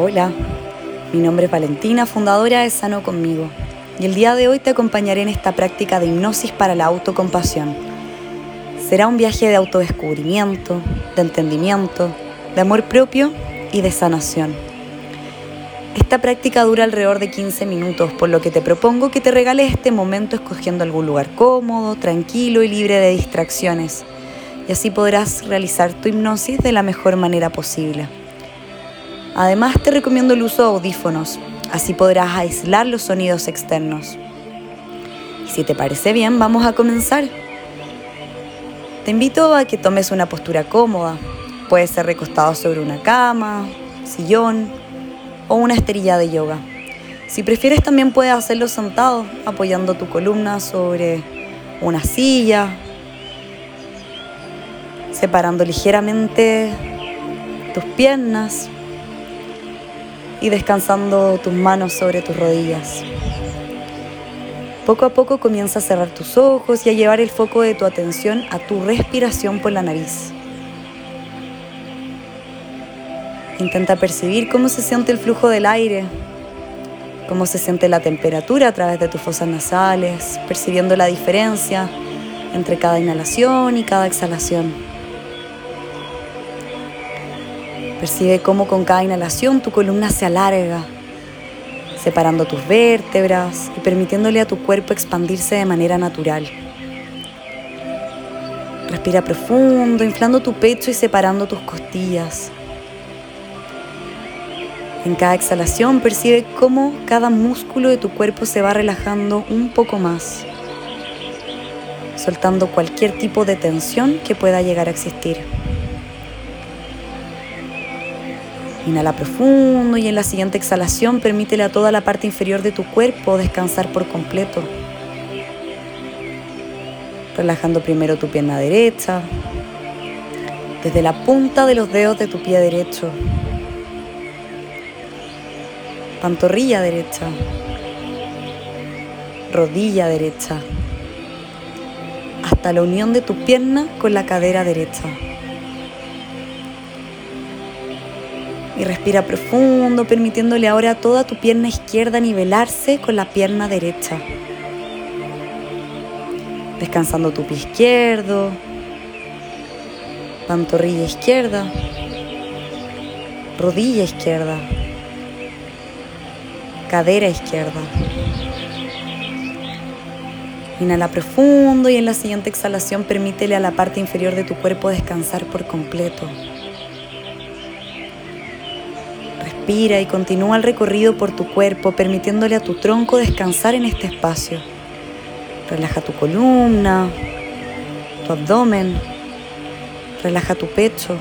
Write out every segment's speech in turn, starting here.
Hola, mi nombre es Valentina, fundadora de Sano Conmigo, y el día de hoy te acompañaré en esta práctica de hipnosis para la autocompasión. Será un viaje de autodescubrimiento, de entendimiento, de amor propio y de sanación. Esta práctica dura alrededor de 15 minutos, por lo que te propongo que te regales este momento escogiendo algún lugar cómodo, tranquilo y libre de distracciones, y así podrás realizar tu hipnosis de la mejor manera posible. Además te recomiendo el uso de audífonos, así podrás aislar los sonidos externos. Si te parece bien, vamos a comenzar. Te invito a que tomes una postura cómoda. Puede ser recostado sobre una cama, sillón o una esterilla de yoga. Si prefieres también puedes hacerlo sentado, apoyando tu columna sobre una silla, separando ligeramente tus piernas y descansando tus manos sobre tus rodillas. Poco a poco comienza a cerrar tus ojos y a llevar el foco de tu atención a tu respiración por la nariz. Intenta percibir cómo se siente el flujo del aire, cómo se siente la temperatura a través de tus fosas nasales, percibiendo la diferencia entre cada inhalación y cada exhalación. Percibe cómo con cada inhalación tu columna se alarga, separando tus vértebras y permitiéndole a tu cuerpo expandirse de manera natural. Respira profundo, inflando tu pecho y separando tus costillas. En cada exhalación percibe cómo cada músculo de tu cuerpo se va relajando un poco más, soltando cualquier tipo de tensión que pueda llegar a existir. Inhala profundo y en la siguiente exhalación permítele a toda la parte inferior de tu cuerpo descansar por completo. Relajando primero tu pierna derecha, desde la punta de los dedos de tu pie derecho, pantorrilla derecha, rodilla derecha, hasta la unión de tu pierna con la cadera derecha. Y respira profundo, permitiéndole ahora a toda tu pierna izquierda nivelarse con la pierna derecha. Descansando tu pie izquierdo, pantorrilla izquierda, rodilla izquierda, cadera izquierda. Inhala profundo y en la siguiente exhalación permítele a la parte inferior de tu cuerpo descansar por completo. Respira y continúa el recorrido por tu cuerpo, permitiéndole a tu tronco descansar en este espacio. Relaja tu columna, tu abdomen, relaja tu pecho.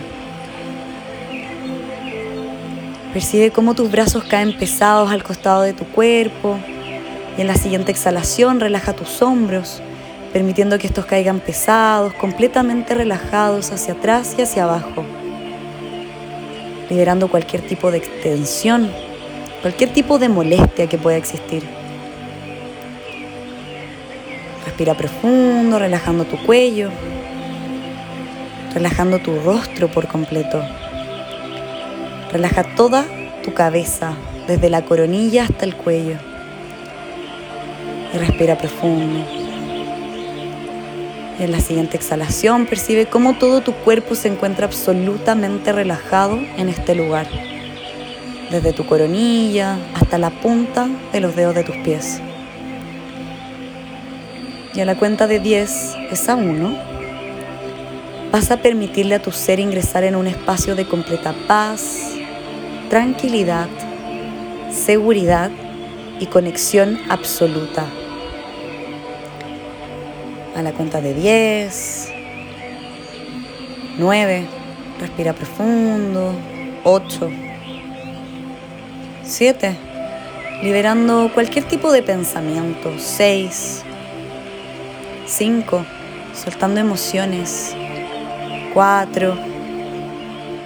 Percibe cómo tus brazos caen pesados al costado de tu cuerpo y en la siguiente exhalación relaja tus hombros, permitiendo que estos caigan pesados, completamente relajados hacia atrás y hacia abajo liberando cualquier tipo de extensión, cualquier tipo de molestia que pueda existir. Respira profundo, relajando tu cuello, relajando tu rostro por completo. Relaja toda tu cabeza, desde la coronilla hasta el cuello. Y respira profundo. En la siguiente exhalación percibe cómo todo tu cuerpo se encuentra absolutamente relajado en este lugar, desde tu coronilla hasta la punta de los dedos de tus pies. Y a la cuenta de 10, esa 1, vas a permitirle a tu ser ingresar en un espacio de completa paz, tranquilidad, seguridad y conexión absoluta a la cuenta de 10, 9, respira profundo, 8, 7, liberando cualquier tipo de pensamiento, 6, 5, soltando emociones, 4,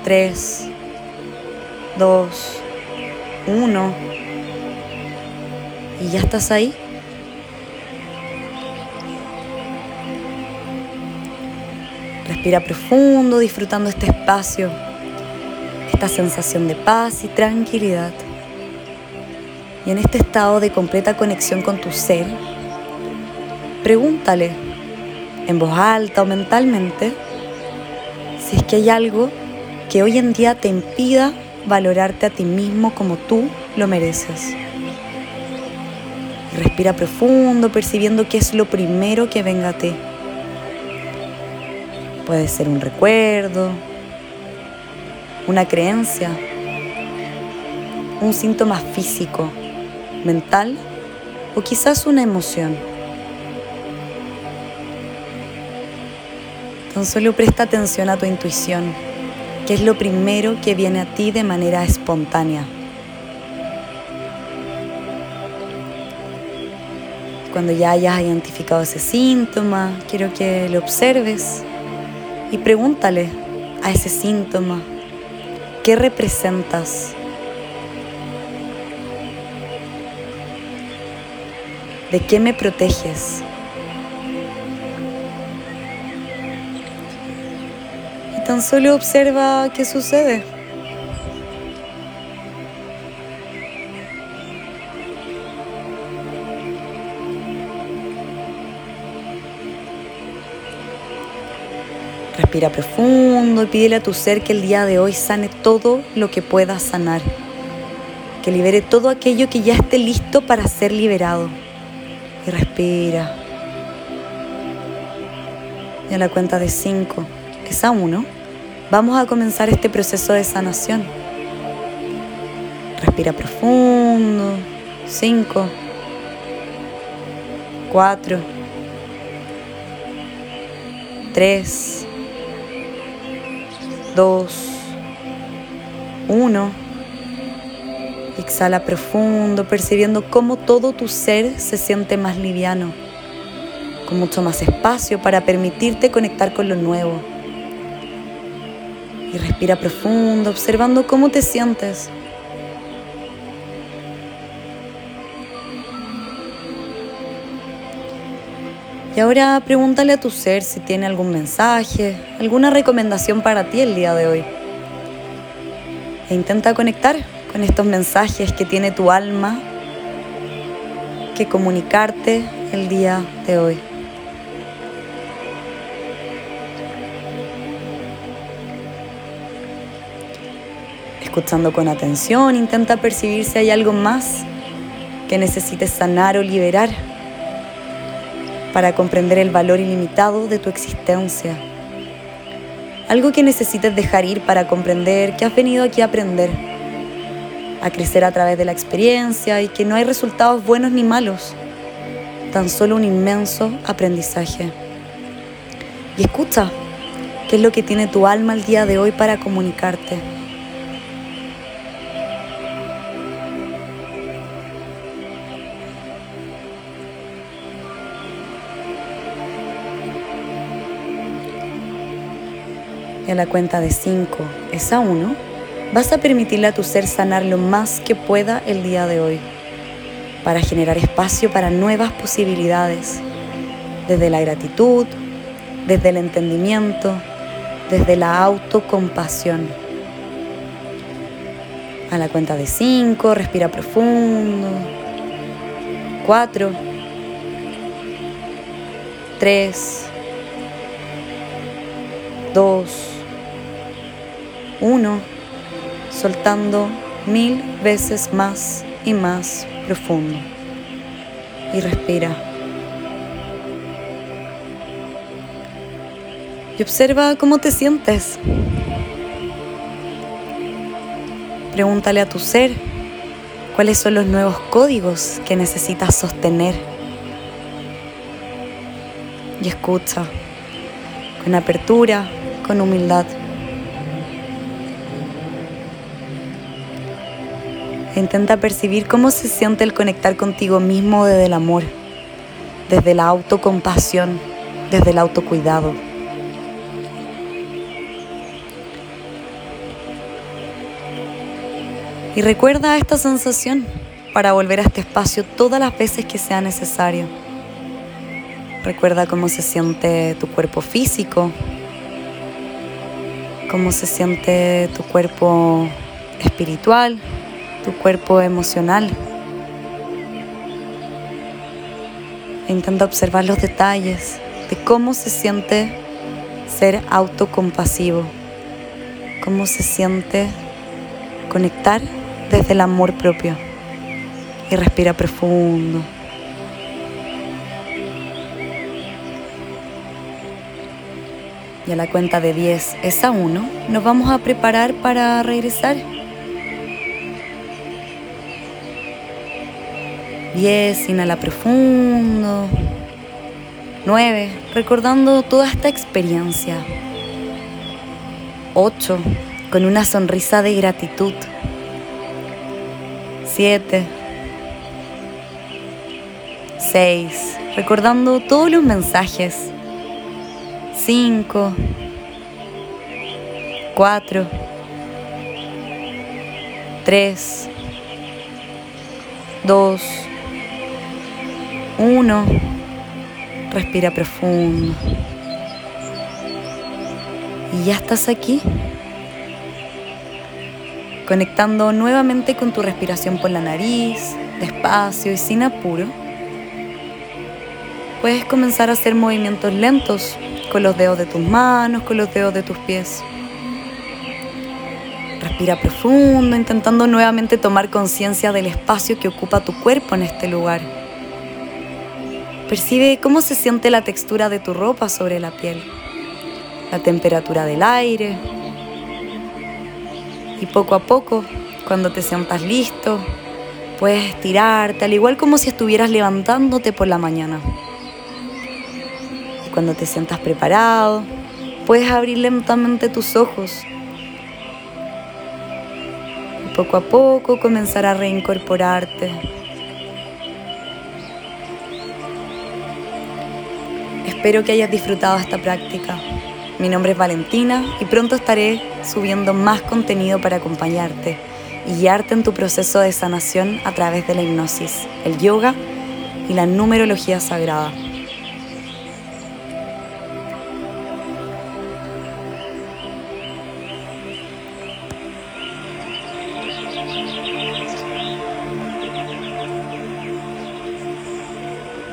3, 2, 1, y ya estás ahí Respira profundo, disfrutando este espacio, esta sensación de paz y tranquilidad. Y en este estado de completa conexión con tu ser, pregúntale en voz alta o mentalmente si es que hay algo que hoy en día te impida valorarte a ti mismo como tú lo mereces. Respira profundo, percibiendo qué es lo primero que venga a ti. Puede ser un recuerdo, una creencia, un síntoma físico, mental o quizás una emoción. Tan solo presta atención a tu intuición, que es lo primero que viene a ti de manera espontánea. Cuando ya hayas identificado ese síntoma, quiero que lo observes y pregúntale a ese síntoma, ¿qué representas? ¿De qué me proteges? Y tan solo observa qué sucede. Respira profundo y pídele a tu ser que el día de hoy sane todo lo que pueda sanar. Que libere todo aquello que ya esté listo para ser liberado. Y respira. Y a la cuenta de 5, es a 1, vamos a comenzar este proceso de sanación. Respira profundo. 5, 4, 3, dos, uno. Exhala profundo, percibiendo cómo todo tu ser se siente más liviano, con mucho más espacio para permitirte conectar con lo nuevo. Y respira profundo, observando cómo te sientes Y ahora pregúntale a tu ser si tiene algún mensaje, alguna recomendación para ti el día de hoy. E intenta conectar con estos mensajes que tiene tu alma que comunicarte el día de hoy. Escuchando con atención, intenta percibir si hay algo más que necesites sanar o liberar para comprender el valor ilimitado de tu existencia. Algo que necesites dejar ir para comprender que has venido aquí a aprender, a crecer a través de la experiencia y que no hay resultados buenos ni malos, tan solo un inmenso aprendizaje. Y escucha, ¿qué es lo que tiene tu alma el día de hoy para comunicarte? A la cuenta de 5 es a 1, vas a permitirle a tu ser sanar lo más que pueda el día de hoy, para generar espacio para nuevas posibilidades, desde la gratitud, desde el entendimiento, desde la autocompasión. A la cuenta de 5, respira profundo. 4, 3, 2, uno, soltando mil veces más y más profundo. Y respira. Y observa cómo te sientes. Pregúntale a tu ser cuáles son los nuevos códigos que necesitas sostener. Y escucha con apertura, con humildad. Intenta percibir cómo se siente el conectar contigo mismo desde el amor, desde la autocompasión, desde el autocuidado. Y recuerda esta sensación para volver a este espacio todas las veces que sea necesario. Recuerda cómo se siente tu cuerpo físico, cómo se siente tu cuerpo espiritual, tu cuerpo emocional. Intenta observar los detalles de cómo se siente ser autocompasivo, cómo se siente conectar desde el amor propio. Y respira profundo. Y a la cuenta de 10 es a 1, nos vamos a preparar para regresar. 10, inhala profundo. 9, recordando toda esta experiencia. 8, con una sonrisa de gratitud. 7, 6, recordando todos los mensajes 5, 4, 3, 2, 1. Respira profundo. Y ya estás aquí, conectando nuevamente con tu respiración por la nariz, despacio y sin apuro. Puedes comenzar a hacer movimientos lentos con los dedos de tus manos, con los dedos de tus pies. Respira profundo, intentando nuevamente tomar conciencia del espacio que ocupa tu cuerpo en este lugar. Percibe cómo se siente la textura de tu ropa sobre la piel, la temperatura del aire. Y poco a poco, cuando te sientas listo, puedes estirarte, al igual como si estuvieras levantándote por la mañana. Cuando te sientas preparado, puedes abrir lentamente tus ojos y poco a poco comenzar a reincorporarte. Espero que hayas disfrutado esta práctica. Mi nombre es Valentina y pronto estaré subiendo más contenido para acompañarte y guiarte en tu proceso de sanación a través de la hipnosis, el yoga y la numerología sagrada.